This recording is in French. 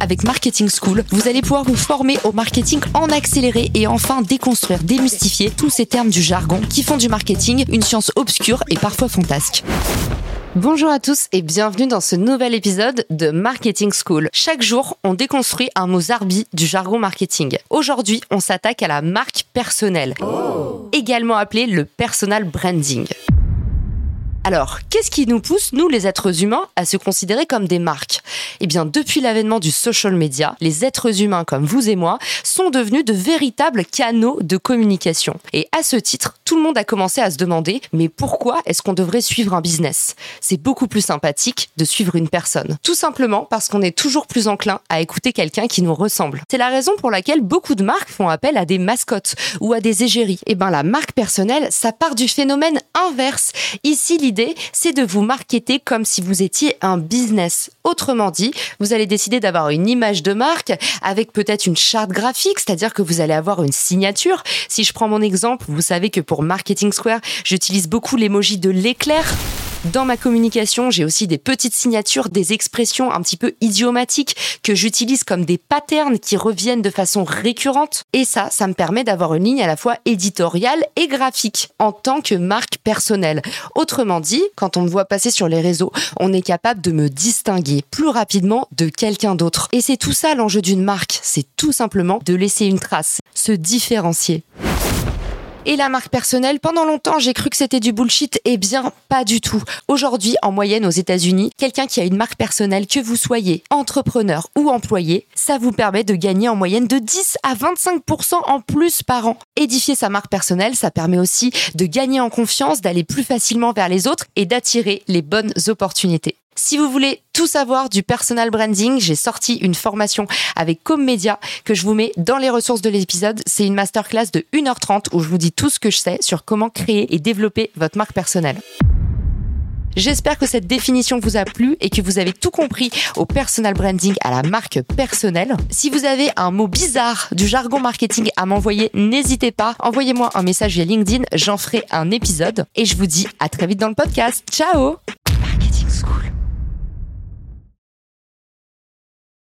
avec Marketing School, vous allez pouvoir vous former au marketing en accéléré et enfin déconstruire, démystifier tous ces termes du jargon qui font du marketing une science obscure et parfois fantasque. Bonjour à tous et bienvenue dans ce nouvel épisode de Marketing School. Chaque jour, on déconstruit un mot zarbi du jargon marketing. Aujourd'hui, on s'attaque à la marque personnelle, également appelée le personal branding. Alors, qu'est-ce qui nous pousse, nous les êtres humains, à se considérer comme des marques? Eh bien, depuis l'avènement du social media, les êtres humains comme vous et moi sont devenus de véritables canaux de communication. Et à ce titre, tout le monde a commencé à se demander, mais pourquoi est-ce qu'on devrait suivre un business? C'est beaucoup plus sympathique de suivre une personne. Tout simplement parce qu'on est toujours plus enclin à écouter quelqu'un qui nous ressemble. C'est la raison pour laquelle beaucoup de marques font appel à des mascottes ou à des égéries. Eh ben, la marque personnelle, ça part du phénomène inverse. Ici, l'idée c'est de vous marketer comme si vous étiez un business. Autrement dit, vous allez décider d'avoir une image de marque avec peut-être une charte graphique, c'est-à-dire que vous allez avoir une signature. Si je prends mon exemple, vous savez que pour Marketing Square, j'utilise beaucoup l'emoji de l'éclair. Dans ma communication, j'ai aussi des petites signatures, des expressions un petit peu idiomatiques que j'utilise comme des patterns qui reviennent de façon récurrente. Et ça, ça me permet d'avoir une ligne à la fois éditoriale et graphique en tant que marque personnelle. Autrement dit, quand on me voit passer sur les réseaux, on est capable de me distinguer plus rapidement de quelqu'un d'autre. Et c'est tout ça l'enjeu d'une marque, c'est tout simplement de laisser une trace, se différencier. Et la marque personnelle, pendant longtemps, j'ai cru que c'était du bullshit. Eh bien, pas du tout. Aujourd'hui, en moyenne aux États-Unis, quelqu'un qui a une marque personnelle, que vous soyez entrepreneur ou employé, ça vous permet de gagner en moyenne de 10 à 25% en plus par an. Édifier sa marque personnelle, ça permet aussi de gagner en confiance, d'aller plus facilement vers les autres et d'attirer les bonnes opportunités. Si vous voulez tout savoir du personal branding, j'ai sorti une formation avec Commedia que je vous mets dans les ressources de l'épisode. C'est une masterclass de 1h30 où je vous dis tout ce que je sais sur comment créer et développer votre marque personnelle. J'espère que cette définition vous a plu et que vous avez tout compris au personal branding, à la marque personnelle. Si vous avez un mot bizarre du jargon marketing à m'envoyer, n'hésitez pas. Envoyez-moi un message via LinkedIn, j'en ferai un épisode. Et je vous dis à très vite dans le podcast. Ciao